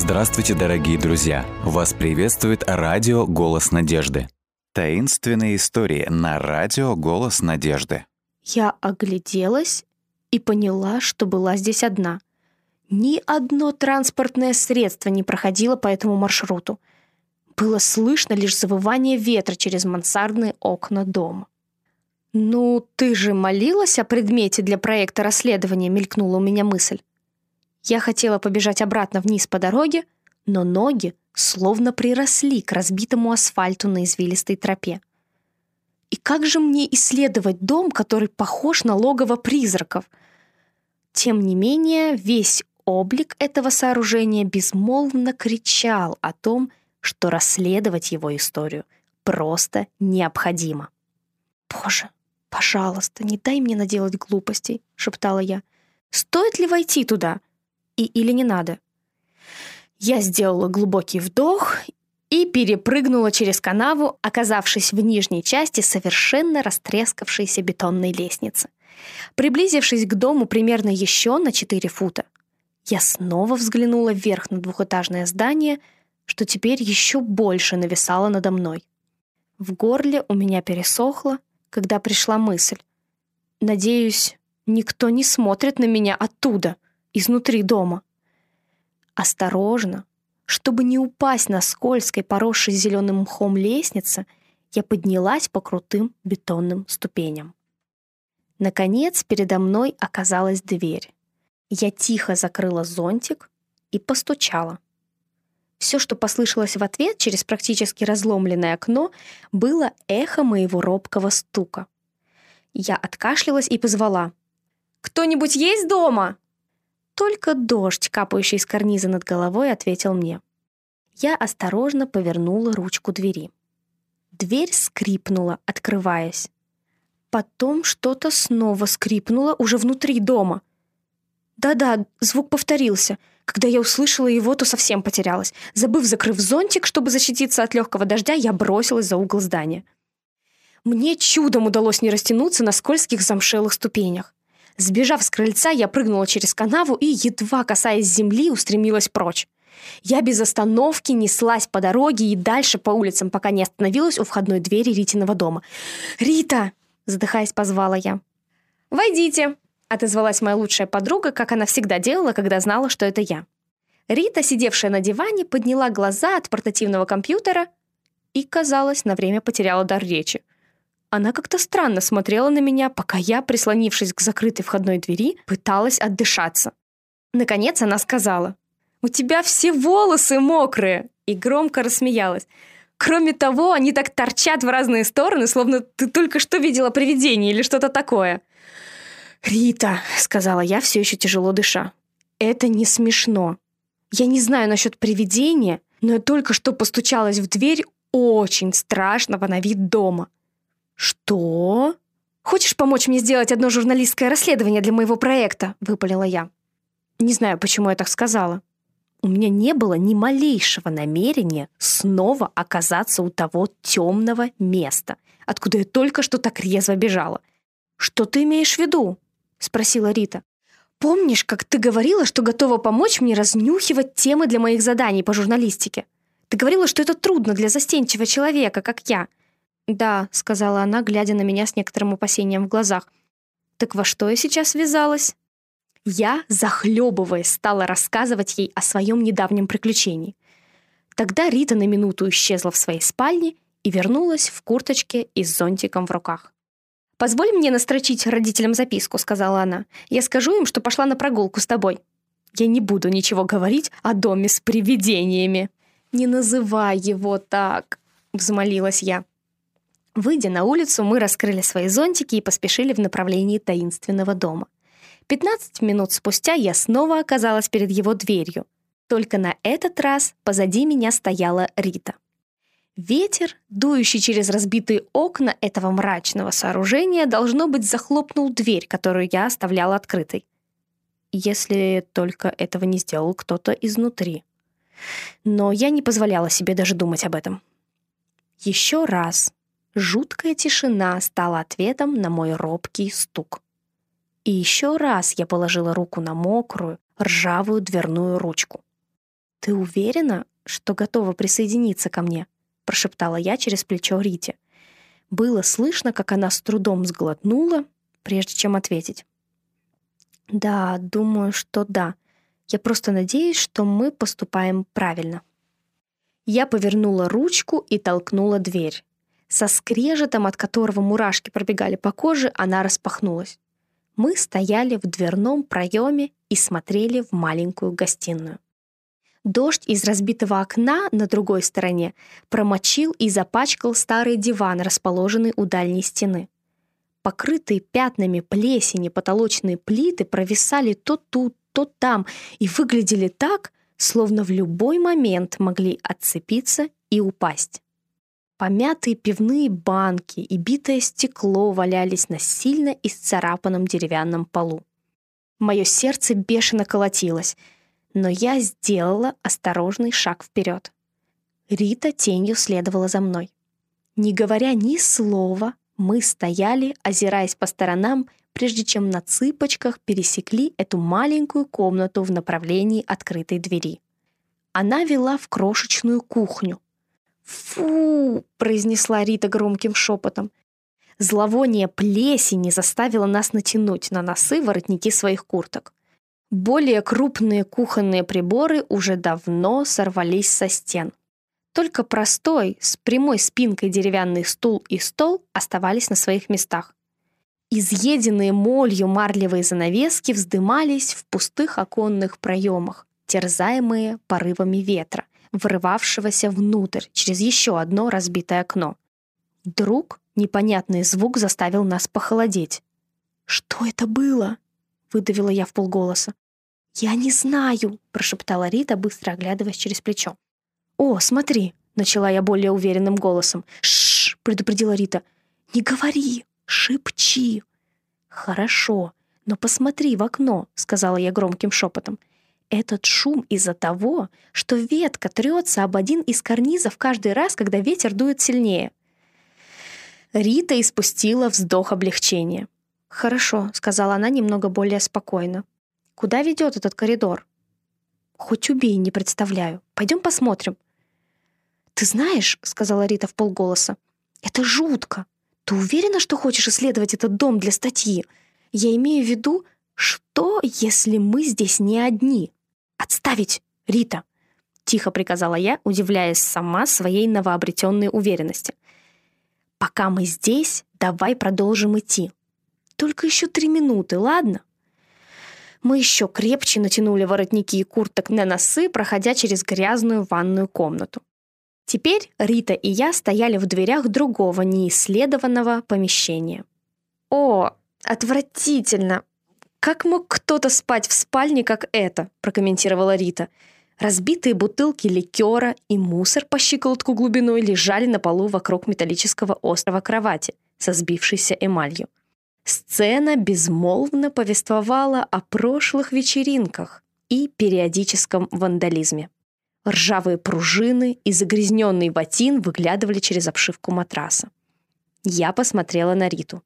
Здравствуйте, дорогие друзья! Вас приветствует радио «Голос надежды». Таинственные истории на радио «Голос надежды». Я огляделась и поняла, что была здесь одна. Ни одно транспортное средство не проходило по этому маршруту. Было слышно лишь завывание ветра через мансардные окна дома. «Ну, ты же молилась о предмете для проекта расследования», — мелькнула у меня мысль. Я хотела побежать обратно вниз по дороге, но ноги словно приросли к разбитому асфальту на извилистой тропе. И как же мне исследовать дом, который похож на логово призраков? Тем не менее, весь облик этого сооружения безмолвно кричал о том, что расследовать его историю просто необходимо. «Боже, пожалуйста, не дай мне наделать глупостей», — шептала я. «Стоит ли войти туда? И или не надо?» Я сделала глубокий вдох и перепрыгнула через канаву, оказавшись в нижней части совершенно растрескавшейся бетонной лестницы. Приблизившись к дому примерно еще на 4 фута, я снова взглянула вверх на двухэтажное здание, что теперь еще больше нависало надо мной. В горле у меня пересохло, когда пришла мысль. Надеюсь, никто не смотрит на меня оттуда, изнутри дома. Осторожно, чтобы не упасть на скользкой, поросшей зеленым мхом лестнице, я поднялась по крутым бетонным ступеням. Наконец, передо мной оказалась дверь. Я тихо закрыла зонтик и постучала. Все, что послышалось в ответ через практически разломленное окно, было эхо моего робкого стука. Я откашлялась и позвала. «Кто-нибудь есть дома?» Только дождь, капающий из карниза над головой, ответил мне. Я осторожно повернула ручку двери. Дверь скрипнула, открываясь. Потом что-то снова скрипнуло уже внутри дома. Да-да, звук повторился. Когда я услышала его, то совсем потерялась. Забыв, закрыв зонтик, чтобы защититься от легкого дождя, я бросилась за угол здания. Мне чудом удалось не растянуться на скользких замшелых ступенях. Сбежав с крыльца, я прыгнула через канаву и, едва касаясь земли, устремилась прочь. Я без остановки неслась по дороге и дальше по улицам, пока не остановилась у входной двери Ритиного дома. «Рита!» — задыхаясь, позвала я. «Войдите!» Отозвалась моя лучшая подруга, как она всегда делала, когда знала, что это я. Рита, сидевшая на диване, подняла глаза от портативного компьютера и, казалось, на время потеряла дар речи. Она как-то странно смотрела на меня, пока я, прислонившись к закрытой входной двери, пыталась отдышаться. Наконец она сказала, «У тебя все волосы мокрые!» и громко рассмеялась. «Кроме того, они так торчат в разные стороны, словно ты только что видела привидение или что-то такое». «Рита», — сказала я, все еще тяжело дыша, — «это не смешно. Я не знаю насчет привидения, но я только что постучалась в дверь очень страшного на вид дома». «Что?» «Хочешь помочь мне сделать одно журналистское расследование для моего проекта?» — выпалила я. Не знаю, почему я так сказала. У меня не было ни малейшего намерения снова оказаться у того темного места, откуда я только что так резво бежала. «Что ты имеешь в виду?» — спросила Рита. «Помнишь, как ты говорила, что готова помочь мне разнюхивать темы для моих заданий по журналистике? Ты говорила, что это трудно для застенчивого человека, как я». «Да», — сказала она, глядя на меня с некоторым опасением в глазах. «Так во что я сейчас ввязалась?» Я, захлебываясь, стала рассказывать ей о своем недавнем приключении. Тогда Рита на минуту исчезла в своей спальне и вернулась в курточке и с зонтиком в руках. «Позволь мне настрочить родителям записку», — сказала она. «Я скажу им, что пошла на прогулку с тобой. Я не буду ничего говорить о доме с привидениями». «Не называй его так», — взмолилась я. Выйдя на улицу, мы раскрыли свои зонтики и поспешили в направлении таинственного дома. 15 минут спустя я снова оказалась перед его дверью. Только на этот раз позади меня стояла Рита. Ветер, дующий через разбитые окна этого мрачного сооружения, должно быть, захлопнул дверь, которую я оставляла открытой. Если только этого не сделал кто-то изнутри. Но я не позволяла себе даже думать об этом. Еще раз жуткая тишина стала ответом на мой робкий стук. И еще раз я положила руку на мокрую, ржавую дверную ручку. «Ты уверена, что готова присоединиться ко мне?» прошептала я через плечо Рите. Было слышно, как она с трудом сглотнула, прежде чем ответить. «Да, думаю, что да. Я просто надеюсь, что мы поступаем правильно». Я повернула ручку и толкнула дверь. Со скрежетом, от которого мурашки пробегали по коже, она распахнулась. Мы стояли в дверном проеме и смотрели в маленькую гостиную. Дождь из разбитого окна на другой стороне промочил и запачкал старый диван, расположенный у дальней стены. Покрытые пятнами плесени потолочные плиты провисали то тут, то там и выглядели так, словно в любой момент могли отцепиться и упасть. Помятые пивные банки и битое стекло валялись на сильно исцарапанном деревянном полу. Мое сердце бешено колотилось, но я сделала осторожный шаг вперед. Рита тенью следовала за мной. Не говоря ни слова, мы стояли, озираясь по сторонам, прежде чем на цыпочках пересекли эту маленькую комнату в направлении открытой двери. Она вела в крошечную кухню. «Фу!» — произнесла Рита громким шепотом. Зловоние плесени заставило нас натянуть на носы воротники своих курток. Более крупные кухонные приборы уже давно сорвались со стен. Только простой, с прямой спинкой деревянный стул и стол оставались на своих местах. Изъеденные молью марлевые занавески вздымались в пустых оконных проемах, терзаемые порывами ветра, врывавшегося внутрь через еще одно разбитое окно. Вдруг непонятный звук заставил нас похолодеть. «Что это было?» — выдавила я в полголоса. «Я не знаю», — прошептала Рита, быстро оглядываясь через плечо. «О, смотри!» — начала я более уверенным голосом. «Шш!» — предупредила Рита. «Не говори! Шепчи!» «Хорошо, но посмотри в окно», — сказала я громким шепотом. «Этот шум из-за того, что ветка трется об один из карнизов каждый раз, когда ветер дует сильнее». Рита испустила вздох облегчения. «Хорошо», — сказала она немного более спокойно. «Куда ведет этот коридор?» «Хоть убей, не представляю. Пойдем посмотрим». «Ты знаешь», — сказала Рита в полголоса, — «это жутко. Ты уверена, что хочешь исследовать этот дом для статьи? Я имею в виду, что, если мы здесь не одни? Отставить, Рита!» Тихо приказала я, удивляясь сама своей новообретенной уверенности. «Пока мы здесь, давай продолжим идти. Только еще три минуты, ладно?» Мы еще крепче натянули воротники и курток на носы, проходя через грязную ванную комнату. Теперь Рита и я стояли в дверях другого неисследованного помещения. «О, отвратительно! Как мог кто-то спать в спальне, как это?» – прокомментировала Рита. Разбитые бутылки ликера и мусор по щиколотку глубиной лежали на полу вокруг металлического острова кровати со сбившейся эмалью. Сцена безмолвно повествовала о прошлых вечеринках и периодическом вандализме. Ржавые пружины и загрязненный ботин выглядывали через обшивку матраса. Я посмотрела на Риту.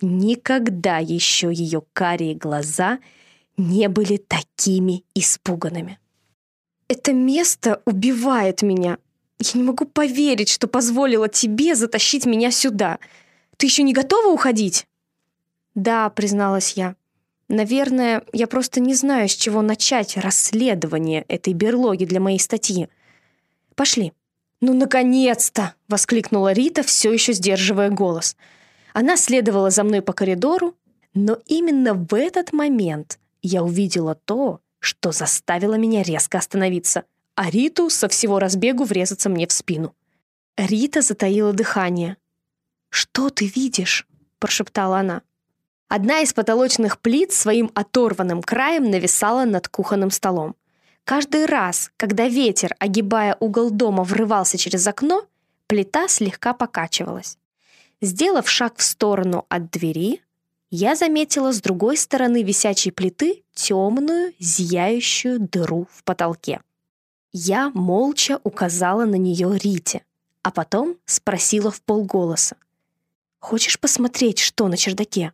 Никогда еще ее карие глаза не были такими испуганными. «Это место убивает меня. Я не могу поверить, что позволила тебе затащить меня сюда. Ты еще не готова уходить?» «Да», — призналась я. «Наверное, я просто не знаю, с чего начать расследование этой берлоги для моей статьи. Пошли». «Ну, наконец-то!» — воскликнула Рита, все еще сдерживая голос. Она следовала за мной по коридору, но именно в этот момент я увидела то, что заставило меня резко остановиться, а Риту со всего разбегу врезаться мне в спину. Рита затаила дыхание. «Что ты видишь?» — прошептала она. Одна из потолочных плит своим оторванным краем нависала над кухонным столом. Каждый раз, когда ветер, огибая угол дома, врывался через окно, плита слегка покачивалась. Сделав шаг в сторону от двери, я заметила с другой стороны висячей плиты темную, зияющую дыру в потолке. Я молча указала на нее Рите, а потом спросила в полголоса. «Хочешь посмотреть, что на чердаке?»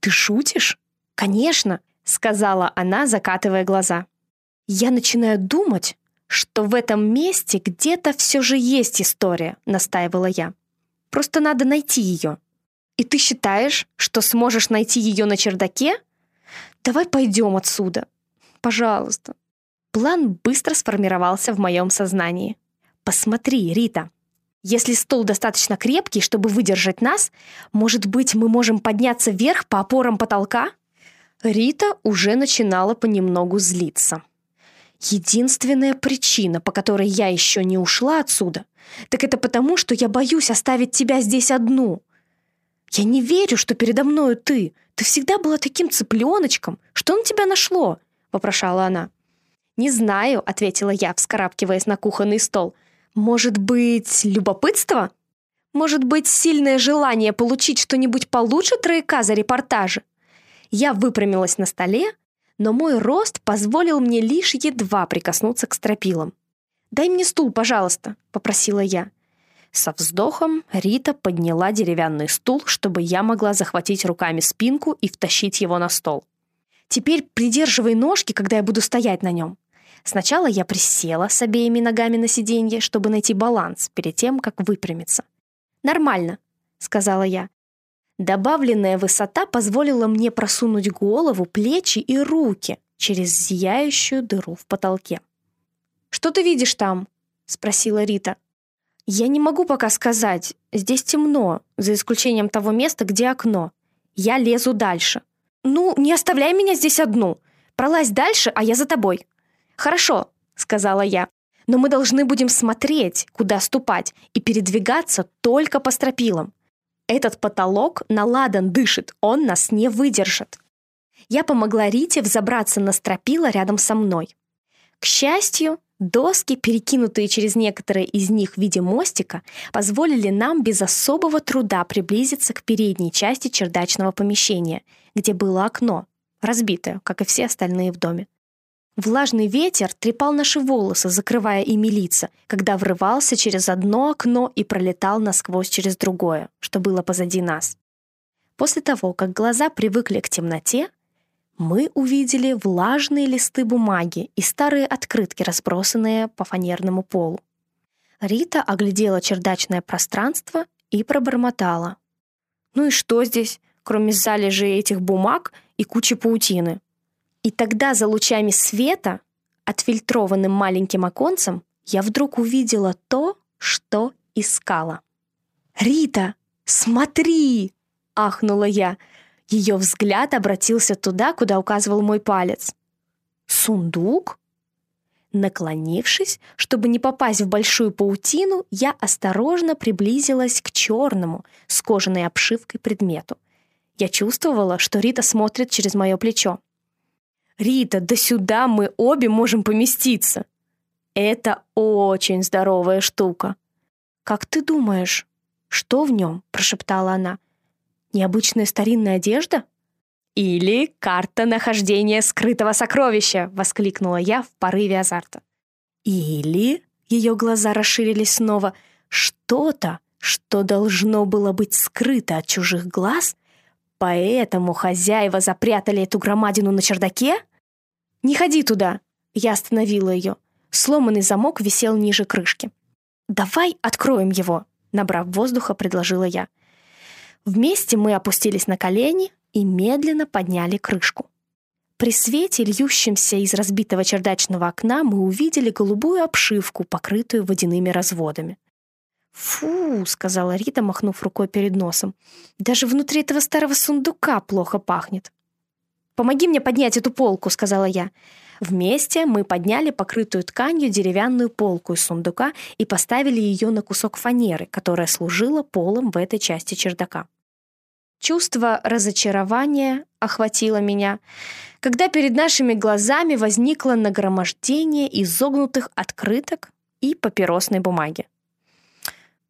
«Ты шутишь?» «Конечно», — сказала она, закатывая глаза. «Я начинаю думать, что в этом месте где-то все же есть история», — настаивала я. «Просто надо найти ее». «И ты считаешь, что сможешь найти ее на чердаке?» «Давай пойдем отсюда. Пожалуйста». План быстро сформировался в моем сознании. «Посмотри, Рита, если стол достаточно крепкий, чтобы выдержать нас, может быть, мы можем подняться вверх по опорам потолка?» Рита уже начинала понемногу злиться. Единственная причина, по которой я еще не ушла отсюда, так это потому, что я боюсь оставить тебя здесь одну. Я не верю, что передо мною ты. Ты всегда была таким цыпленочком. Что на тебя нашло?» — вопрошала она. «Не знаю», — ответила я, вскарабкиваясь на кухонный стол. «Может быть, любопытство? Может быть, сильное желание получить что-нибудь получше трояка за репортажи?» Я выпрямилась на столе, но мой рост позволил мне лишь едва прикоснуться к стропилам. «Дай мне стул, пожалуйста», — попросила я. Со вздохом Рита подняла деревянный стул, чтобы я могла захватить руками спинку и втащить его на стол. «Теперь придерживай ножки, когда я буду стоять на нем». Сначала я присела с обеими ногами на сиденье, чтобы найти баланс перед тем, как выпрямиться. «Нормально», — сказала я. Добавленная высота позволила мне просунуть голову, плечи и руки через зияющую дыру в потолке. «Что ты видишь там?» — спросила Рита. «Я не могу пока сказать. Здесь темно, за исключением того места, где окно. Я лезу дальше». «Ну, не оставляй меня здесь одну. Пролазь дальше, а я за тобой». «Хорошо», — сказала я. «Но мы должны будем смотреть, куда ступать, и передвигаться только по стропилам. Этот потолок наладан дышит, он нас не выдержит. Я помогла Рите взобраться на стропила рядом со мной. К счастью, доски, перекинутые через некоторые из них в виде мостика, позволили нам без особого труда приблизиться к передней части чердачного помещения, где было окно, разбитое, как и все остальные в доме. Влажный ветер трепал наши волосы, закрывая ими лица, когда врывался через одно окно и пролетал насквозь через другое, что было позади нас. После того, как глаза привыкли к темноте, мы увидели влажные листы бумаги и старые открытки, разбросанные по фанерному полу. Рита оглядела чердачное пространство и пробормотала. «Ну и что здесь, кроме залежей этих бумаг и кучи паутины?» И тогда за лучами света, отфильтрованным маленьким оконцем, я вдруг увидела то, что искала. «Рита, смотри!» — ахнула я. Ее взгляд обратился туда, куда указывал мой палец. «Сундук?» Наклонившись, чтобы не попасть в большую паутину, я осторожно приблизилась к черному с кожаной обшивкой предмету. Я чувствовала, что Рита смотрит через мое плечо. «Рита, да сюда мы обе можем поместиться!» «Это очень здоровая штука!» «Как ты думаешь, что в нем?» – прошептала она. «Необычная старинная одежда?» «Или карта нахождения скрытого сокровища!» — воскликнула я в порыве азарта. «Или...» — ее глаза расширились снова. «Что-то, что должно было быть скрыто от чужих глаз, Поэтому хозяева запрятали эту громадину на чердаке? Не ходи туда. Я остановила ее. Сломанный замок висел ниже крышки. Давай откроем его, набрав воздуха, предложила я. Вместе мы опустились на колени и медленно подняли крышку. При свете, льющемся из разбитого чердачного окна, мы увидели голубую обшивку, покрытую водяными разводами. «Фу», — сказала Рита, махнув рукой перед носом. «Даже внутри этого старого сундука плохо пахнет». «Помоги мне поднять эту полку», — сказала я. Вместе мы подняли покрытую тканью деревянную полку из сундука и поставили ее на кусок фанеры, которая служила полом в этой части чердака. Чувство разочарования охватило меня, когда перед нашими глазами возникло нагромождение изогнутых открыток и папиросной бумаги.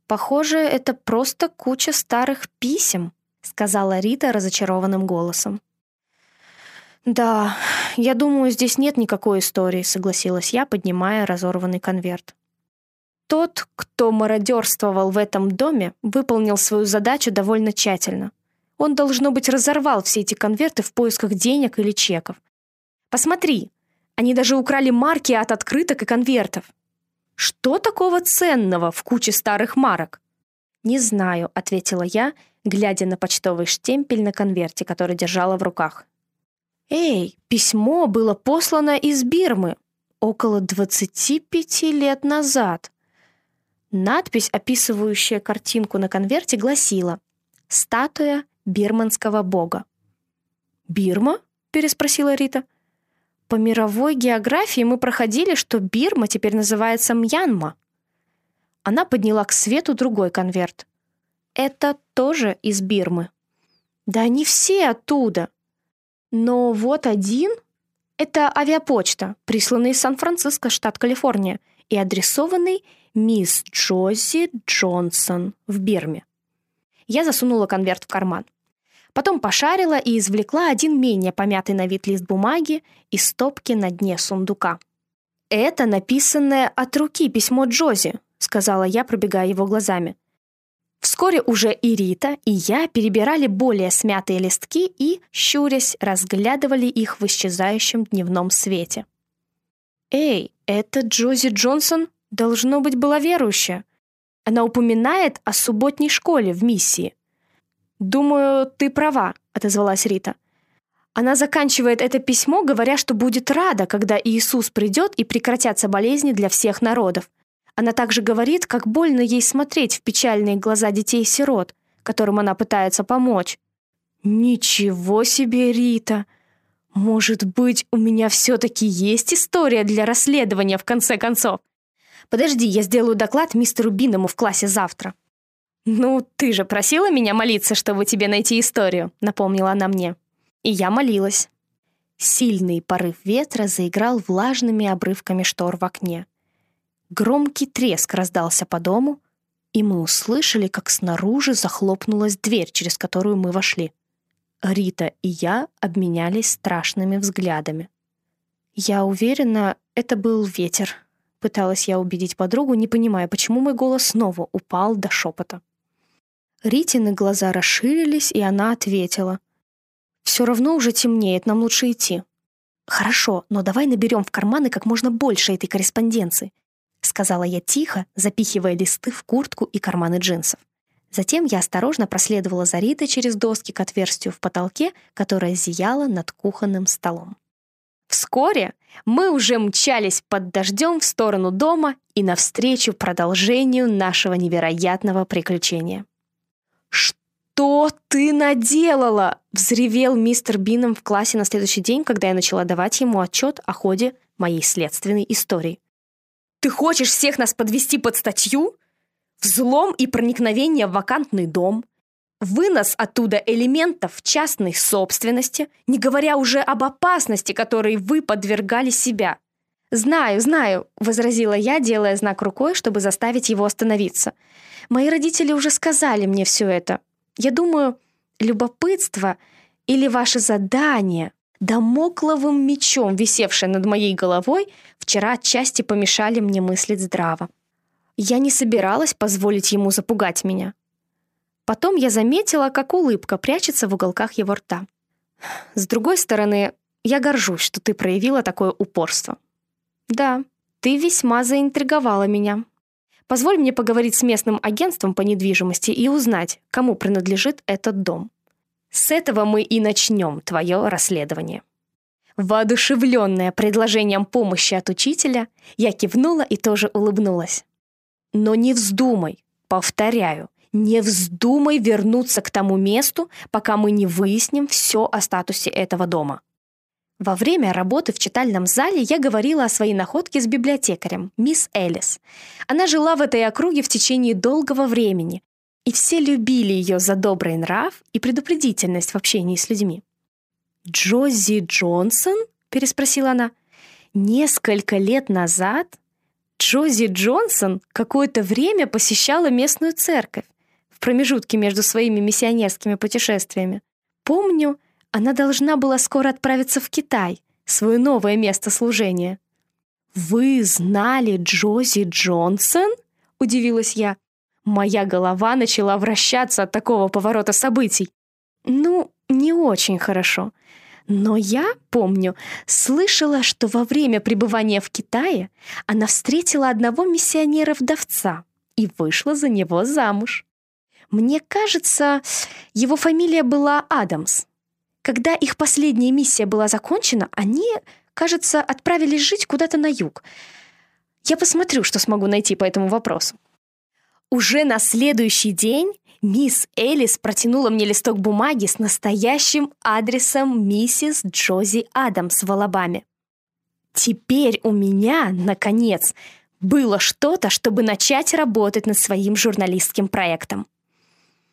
«Похоже, это просто куча старых писем», — сказала Рита разочарованным голосом. «Да, я думаю, здесь нет никакой истории», — согласилась я, поднимая разорванный конверт. Тот, кто мародерствовал в этом доме, выполнил свою задачу довольно тщательно. Он, должно быть, разорвал все эти конверты в поисках денег или чеков. «Посмотри!» Они даже украли марки от открыток и конвертов. Что такого ценного в куче старых марок? «Не знаю», — ответила я, глядя на почтовый штемпель на конверте, который держала в руках. «Эй, письмо было послано из Бирмы около 25 лет назад». Надпись, описывающая картинку на конверте, гласила «Статуя бирманского бога». «Бирма?» — переспросила Рита. «По мировой географии мы проходили, что Бирма теперь называется Мьянма». Она подняла к свету другой конверт. «Это тоже из Бирмы». «Да они все оттуда». «Но вот один...» «Это авиапочта, присланный из Сан-Франциско, штат Калифорния, и адресованный мисс Джози Джонсон в Бирме». Я засунула конверт в карман. Потом пошарила и извлекла один менее помятый на вид лист бумаги из стопки на дне сундука. Это написанное от руки письмо Джози, — сказала я, пробегая его глазами. Вскоре уже и Рита, и я перебирали более смятые листки и, щурясь, разглядывали их в исчезающем дневном свете. «Эй, это Джози Джонсон, должно быть, была верующая. Она упоминает о субботней школе в миссии». «Думаю, ты права», — отозвалась Рита. Она заканчивает это письмо, говоря, что будет рада, когда Иисус придет и прекратятся болезни для всех народов. Она также говорит, как больно ей смотреть в печальные глаза детей-сирот, которым она пытается помочь. «Ничего себе, Рита! Может быть, у меня все-таки есть история для расследования, в конце концов? Подожди, я сделаю доклад мистеру Биному в классе завтра». «Ну, ты же просила меня молиться, чтобы тебе найти историю», — напомнила она мне. И я молилась. Сильный порыв ветра заиграл влажными обрывками штор в окне. Громкий треск раздался по дому, и мы услышали, как снаружи захлопнулась дверь, через которую мы вошли. Рита и я обменялись страшными взглядами. «Я уверена, это был ветер», — пыталась я убедить подругу, не понимая, почему мой голос снова упал до шепота. Ритины глаза расширились, и она ответила. «Все равно уже темнеет, нам лучше идти». «Хорошо, но давай наберем в карманы как можно больше этой корреспонденции сказала я тихо, запихивая листы в куртку и карманы джинсов. Затем я осторожно проследовала за Ритой через доски к отверстию в потолке, которое зияло над кухонным столом. Вскоре мы уже мчались под дождем в сторону дома и навстречу продолжению нашего невероятного приключения. «Что ты наделала?» — взревел мистер Бином в классе на следующий день, когда я начала давать ему отчет о ходе моей следственной истории. Ты хочешь всех нас подвести под статью? Взлом и проникновение в вакантный дом, вынос оттуда элементов частной собственности, не говоря уже об опасности, которой вы подвергали себя. «Знаю, знаю», — возразила я, делая знак рукой, чтобы заставить его остановиться. «Мои родители уже сказали мне все это. Я думаю, любопытство или ваше задание Дамокловым мечом, висевшее над моей головой, вчера отчасти помешали мне мыслить здраво. Я не собиралась позволить ему запугать меня. Потом я заметила, как улыбка прячется в уголках его рта. С другой стороны, я горжусь, что ты проявила такое упорство. Да, ты весьма заинтриговала меня. Позволь мне поговорить с местным агентством по недвижимости и узнать, кому принадлежит этот дом. С этого мы и начнем твое расследование». Воодушевленная предложением помощи от учителя, я кивнула и тоже улыбнулась. «Но не вздумай, повторяю, не вздумай вернуться к тому месту, пока мы не выясним все о статусе этого дома». Во время работы в читальном зале я говорила о своей находке с библиотекарем, мисс Элис. Она жила в этой округе в течение долгого времени, и все любили ее за добрый нрав и предупредительность в общении с людьми. «Джози Джонсон?» — переспросила она. «Несколько лет назад Джози Джонсон какое-то время посещала местную церковь в промежутке между своими миссионерскими путешествиями. Помню, она должна была скоро отправиться в Китай, свое новое место служения. «Вы знали Джози Джонсон?» — удивилась я. Моя голова начала вращаться от такого поворота событий. Ну, не очень хорошо. Но я, помню, слышала, что во время пребывания в Китае она встретила одного миссионера-вдовца и вышла за него замуж. Мне кажется, его фамилия была Адамс. Когда их последняя миссия была закончена, они, кажется, отправились жить куда-то на юг. Я посмотрю, что смогу найти по этому вопросу. Уже на следующий день мисс Элис протянула мне листок бумаги с настоящим адресом миссис Джози Адамс в Алабаме. Теперь у меня, наконец, было что-то, чтобы начать работать над своим журналистским проектом.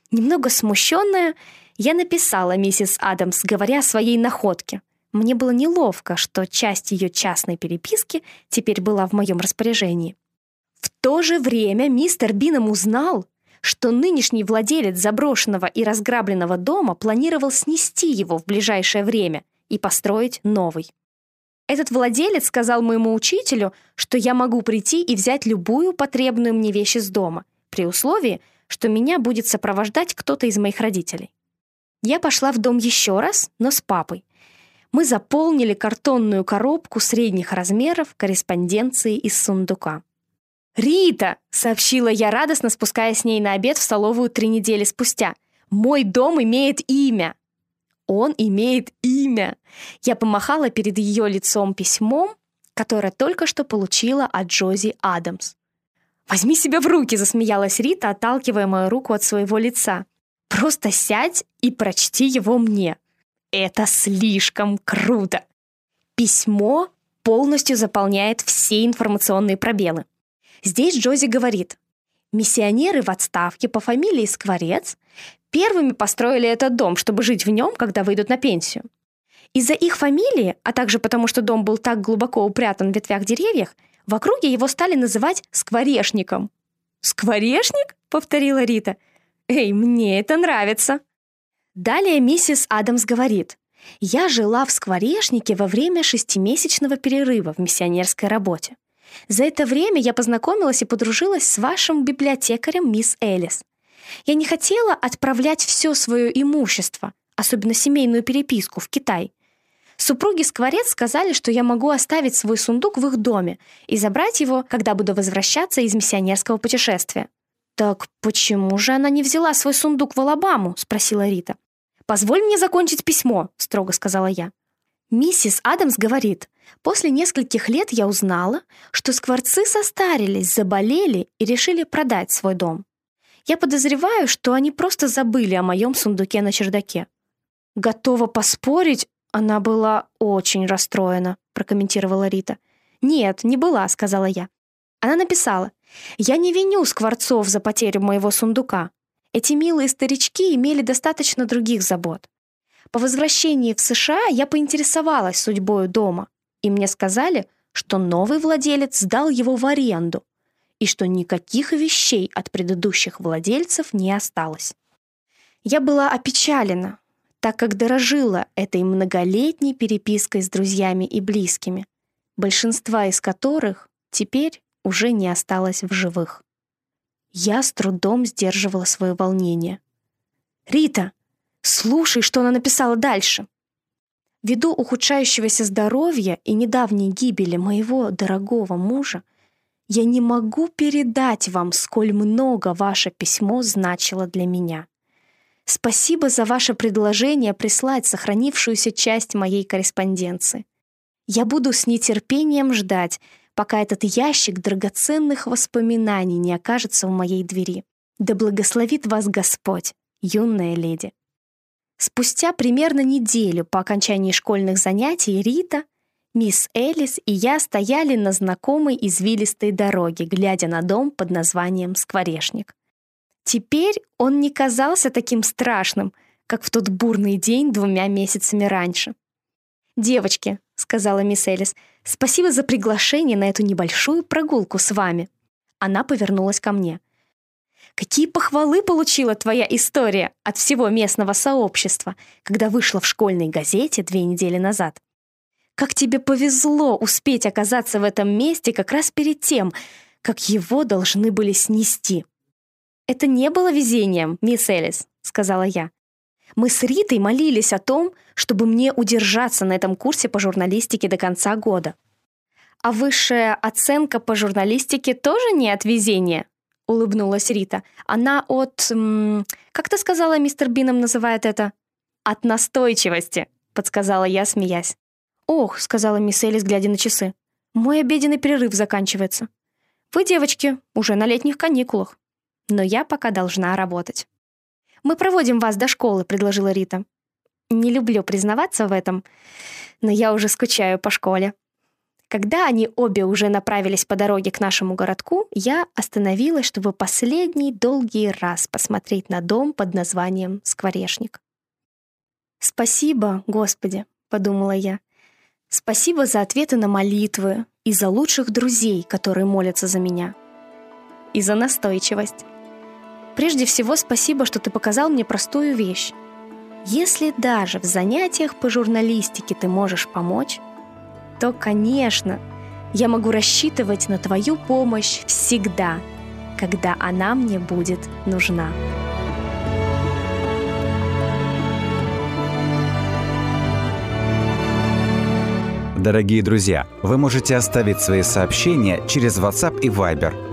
Немного смущенная, я написала миссис Адамс, говоря о своей находке. Мне было неловко, что часть ее частной переписки теперь была в моем распоряжении. В то же время мистер Бином узнал, что нынешний владелец заброшенного и разграбленного дома планировал снести его в ближайшее время и построить новый. Этот владелец сказал моему учителю, что я могу прийти и взять любую потребную мне вещь из дома, при условии, что меня будет сопровождать кто-то из моих родителей. Я пошла в дом еще раз, но с папой. Мы заполнили картонную коробку средних размеров корреспонденции из сундука. «Рита!» — сообщила я, радостно спускаясь с ней на обед в столовую три недели спустя. «Мой дом имеет имя!» «Он имеет имя!» Я помахала перед ее лицом письмом, которое только что получила от Джози Адамс. «Возьми себя в руки!» — засмеялась Рита, отталкивая мою руку от своего лица. «Просто сядь и прочти его мне. Это слишком круто!» Письмо полностью заполняет все информационные пробелы. Здесь Джози говорит, миссионеры в отставке по фамилии Скворец первыми построили этот дом, чтобы жить в нем, когда выйдут на пенсию. Из-за их фамилии, а также потому, что дом был так глубоко упрятан в ветвях деревьев, в округе его стали называть скворешником. «Скворешник?» — повторила Рита. «Эй, мне это нравится!» Далее миссис Адамс говорит, «Я жила в скворешнике во время шестимесячного перерыва в миссионерской работе. За это время я познакомилась и подружилась с вашим библиотекарем мисс Элис. Я не хотела отправлять все свое имущество, особенно семейную переписку, в Китай. Супруги Скворец сказали, что я могу оставить свой сундук в их доме и забрать его, когда буду возвращаться из миссионерского путешествия. «Так почему же она не взяла свой сундук в Алабаму?» — спросила Рита. «Позволь мне закончить письмо», — строго сказала я. Миссис Адамс говорит, после нескольких лет я узнала, что скворцы состарились, заболели и решили продать свой дом. Я подозреваю, что они просто забыли о моем сундуке на чердаке. Готова поспорить, она была очень расстроена, прокомментировала Рита. Нет, не была, сказала я. Она написала, я не виню скворцов за потерю моего сундука. Эти милые старички имели достаточно других забот. По возвращении в США я поинтересовалась судьбой дома, и мне сказали, что новый владелец сдал его в аренду и что никаких вещей от предыдущих владельцев не осталось. Я была опечалена, так как дорожила этой многолетней перепиской с друзьями и близкими, большинства из которых теперь уже не осталось в живых. Я с трудом сдерживала свое волнение. «Рита, Слушай, что она написала дальше. Ввиду ухудшающегося здоровья и недавней гибели моего дорогого мужа, я не могу передать вам, сколь много ваше письмо значило для меня. Спасибо за ваше предложение прислать сохранившуюся часть моей корреспонденции. Я буду с нетерпением ждать, пока этот ящик драгоценных воспоминаний не окажется в моей двери. Да благословит вас Господь, юная леди. Спустя примерно неделю по окончании школьных занятий Рита, мисс Элис и я стояли на знакомой извилистой дороге, глядя на дом под названием «Скворешник». Теперь он не казался таким страшным, как в тот бурный день двумя месяцами раньше. «Девочки», — сказала мисс Элис, — «спасибо за приглашение на эту небольшую прогулку с вами». Она повернулась ко мне — Какие похвалы получила твоя история от всего местного сообщества, когда вышла в школьной газете две недели назад? Как тебе повезло успеть оказаться в этом месте как раз перед тем, как его должны были снести. «Это не было везением, мисс Элис», — сказала я. Мы с Ритой молились о том, чтобы мне удержаться на этом курсе по журналистике до конца года. А высшая оценка по журналистике тоже не от везения, улыбнулась Рита. Она от... Как ты сказала, мистер Бином называет это? От настойчивости, подсказала я, смеясь. «Ох», — сказала мисс Элис, глядя на часы, — «мой обеденный перерыв заканчивается. Вы, девочки, уже на летних каникулах. Но я пока должна работать». «Мы проводим вас до школы», — предложила Рита. Не люблю признаваться в этом, но я уже скучаю по школе. Когда они обе уже направились по дороге к нашему городку, я остановилась, чтобы последний долгий раз посмотреть на дом под названием Скворечник. «Спасибо, Господи», — подумала я. «Спасибо за ответы на молитвы и за лучших друзей, которые молятся за меня. И за настойчивость. Прежде всего, спасибо, что ты показал мне простую вещь. Если даже в занятиях по журналистике ты можешь помочь, то, конечно, я могу рассчитывать на твою помощь всегда, когда она мне будет нужна. Дорогие друзья, вы можете оставить свои сообщения через WhatsApp и Viber